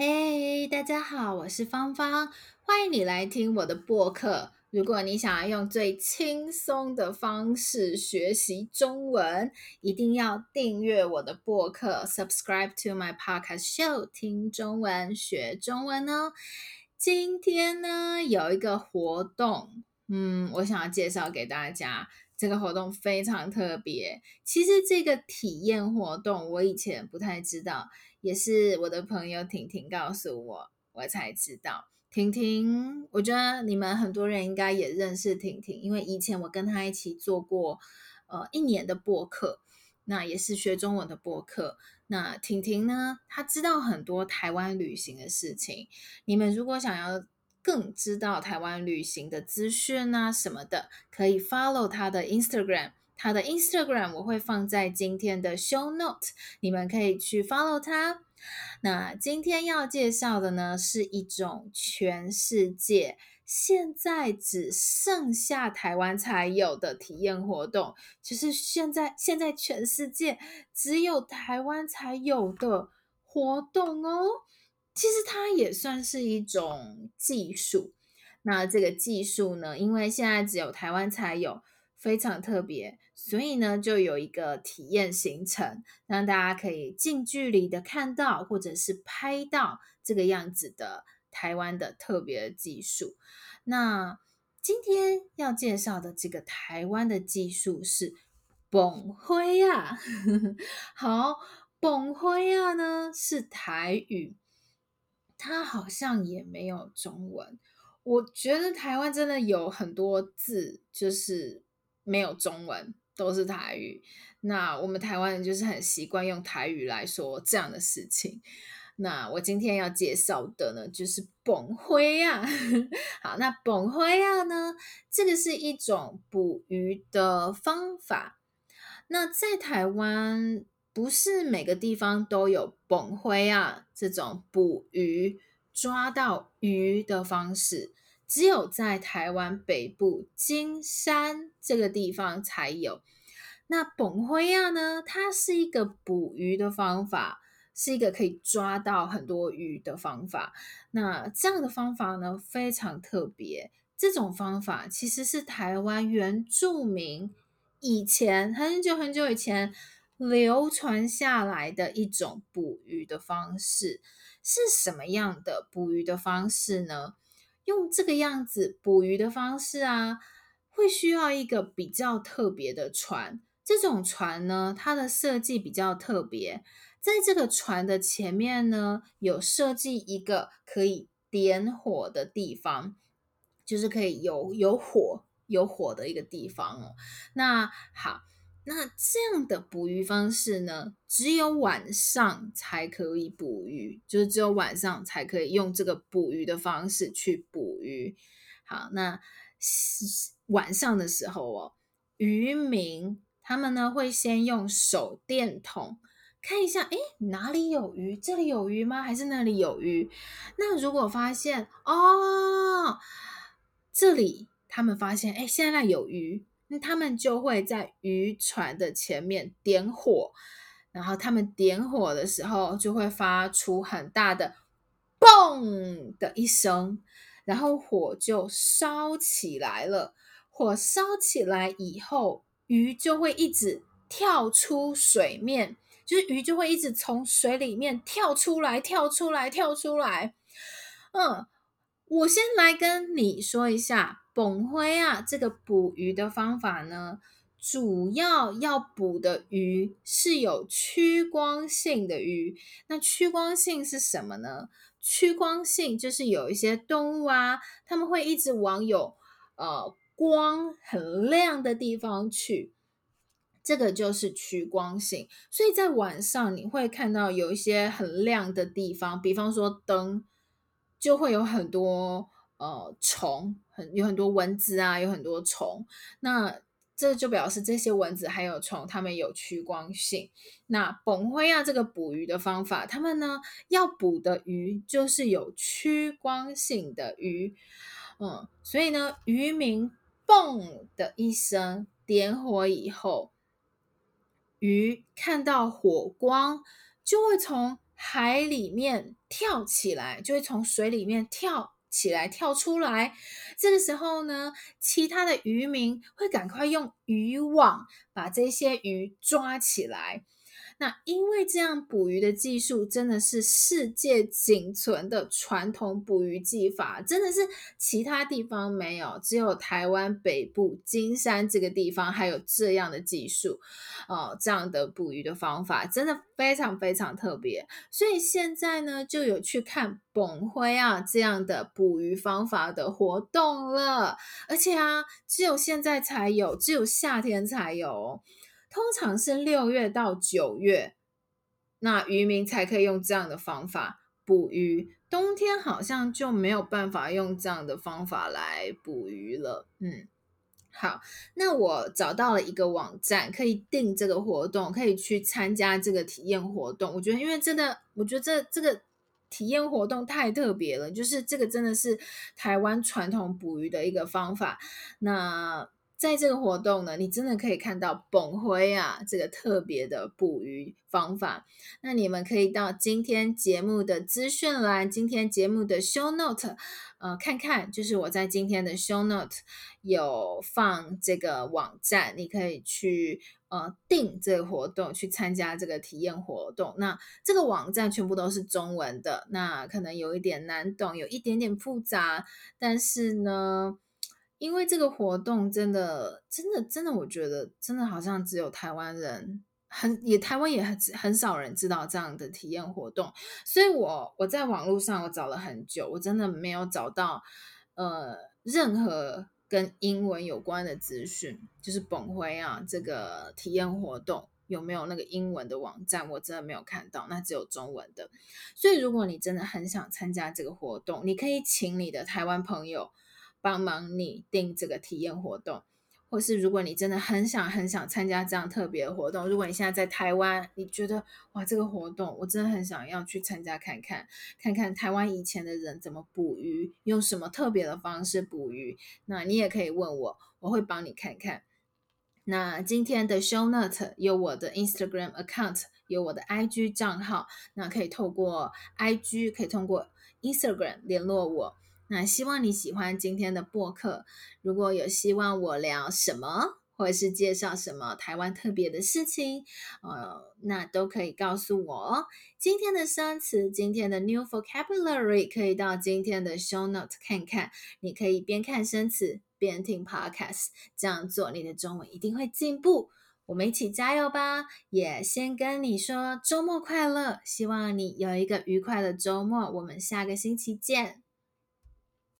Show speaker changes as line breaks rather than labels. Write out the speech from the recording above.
嘿大家好，我是芳芳，欢迎你来听我的播客。如果你想要用最轻松的方式学习中文，一定要订阅我的播客，subscribe to my podcast show，听中文学中文哦。今天呢，有一个活动，嗯，我想要介绍给大家。这个活动非常特别。其实这个体验活动我以前不太知道，也是我的朋友婷婷告诉我，我才知道。婷婷，我觉得你们很多人应该也认识婷婷，因为以前我跟她一起做过呃一年的播客，那也是学中文的播客。那婷婷呢，她知道很多台湾旅行的事情。你们如果想要，更知道台湾旅行的资讯啊什么的，可以 follow 她的 Instagram，他的 Instagram 我会放在今天的 show note，你们可以去 follow 他。那今天要介绍的呢，是一种全世界现在只剩下台湾才有的体验活动，就是现在现在全世界只有台湾才有的活动哦。其实它也算是一种技术。那这个技术呢，因为现在只有台湾才有，非常特别，所以呢，就有一个体验行程，让大家可以近距离的看到，或者是拍到这个样子的台湾的特别技术。那今天要介绍的这个台湾的技术是蹦花啊，好，蹦花啊呢是台语。它好像也没有中文，我觉得台湾真的有很多字就是没有中文，都是台语。那我们台湾人就是很习惯用台语来说这样的事情。那我今天要介绍的呢，就是蹦花啊。好，那蹦花啊呢，这个是一种捕鱼的方法。那在台湾。不是每个地方都有蹦花啊这种捕鱼抓到鱼的方式，只有在台湾北部金山这个地方才有。那蹦花啊呢，它是一个捕鱼的方法，是一个可以抓到很多鱼的方法。那这样的方法呢，非常特别。这种方法其实是台湾原住民以前很久很久以前。流传下来的一种捕鱼的方式是什么样的捕鱼的方式呢？用这个样子捕鱼的方式啊，会需要一个比较特别的船。这种船呢，它的设计比较特别，在这个船的前面呢，有设计一个可以点火的地方，就是可以有有火有火的一个地方哦。那好。那这样的捕鱼方式呢，只有晚上才可以捕鱼，就是只有晚上才可以用这个捕鱼的方式去捕鱼。好，那晚上的时候哦，渔民他们呢会先用手电筒看一下，诶，哪里有鱼？这里有鱼吗？还是那里有鱼？那如果发现哦，这里他们发现，诶，现在有鱼。那他们就会在渔船的前面点火，然后他们点火的时候就会发出很大的“嘣”的一声，然后火就烧起来了。火烧起来以后，鱼就会一直跳出水面，就是鱼就会一直从水里面跳出来，跳出来，跳出来。嗯，我先来跟你说一下。蹦花啊，这个捕鱼的方法呢，主要要捕的鱼是有趋光性的鱼。那趋光性是什么呢？趋光性就是有一些动物啊，他们会一直往有呃光很亮的地方去，这个就是趋光性。所以在晚上你会看到有一些很亮的地方，比方说灯，就会有很多。呃，虫很有很多蚊子啊，有很多虫。那这就表示这些蚊子还有虫，它们有趋光性。那蹦花啊，这个捕鱼的方法，他们呢要捕的鱼就是有趋光性的鱼。嗯，所以呢，渔民蹦的一声点火以后，鱼看到火光就会从海里面跳起来，就会从水里面跳起来，跳出来。这个时候呢，其他的渔民会赶快用渔网把这些鱼抓起来。那因为这样捕鱼的技术真的是世界仅存的传统捕鱼技法，真的是其他地方没有，只有台湾北部金山这个地方还有这样的技术，哦，这样的捕鱼的方法真的非常非常特别。所以现在呢，就有去看本灰啊这样的捕鱼方法的活动了，而且啊，只有现在才有，只有夏天才有。通常是六月到九月，那渔民才可以用这样的方法捕鱼。冬天好像就没有办法用这样的方法来捕鱼了。嗯，好，那我找到了一个网站，可以订这个活动，可以去参加这个体验活动。我觉得，因为真的，我觉得这这个体验活动太特别了，就是这个真的是台湾传统捕鱼的一个方法。那在这个活动呢，你真的可以看到本灰啊，这个特别的捕鱼方法。那你们可以到今天节目的资讯栏，今天节目的 show note，呃，看看，就是我在今天的 show note 有放这个网站，你可以去呃订这个活动，去参加这个体验活动。那这个网站全部都是中文的，那可能有一点难懂，有一点点复杂，但是呢。因为这个活动真的、真的、真的，我觉得真的好像只有台湾人很也台湾也很很少人知道这样的体验活动，所以我我在网络上我找了很久，我真的没有找到呃任何跟英文有关的资讯，就是本灰啊这个体验活动有没有那个英文的网站，我真的没有看到，那只有中文的。所以如果你真的很想参加这个活动，你可以请你的台湾朋友。帮忙你订这个体验活动，或是如果你真的很想很想参加这样特别的活动，如果你现在在台湾，你觉得哇，这个活动我真的很想要去参加看看，看看台湾以前的人怎么捕鱼，用什么特别的方式捕鱼，那你也可以问我，我会帮你看看。那今天的 show note 有我的 Instagram account，有我的 IG 账号，那可以透过 IG，可以通过 Instagram 联络我。那希望你喜欢今天的播客。如果有希望我聊什么，或者是介绍什么台湾特别的事情，呃，那都可以告诉我哦。今天的生词，今天的 new vocabulary，可以到今天的 show note 看看。你可以边看生词边听 podcast，这样做你的中文一定会进步。我们一起加油吧！也先跟你说周末快乐，希望你有一个愉快的周末。我们下个星期见。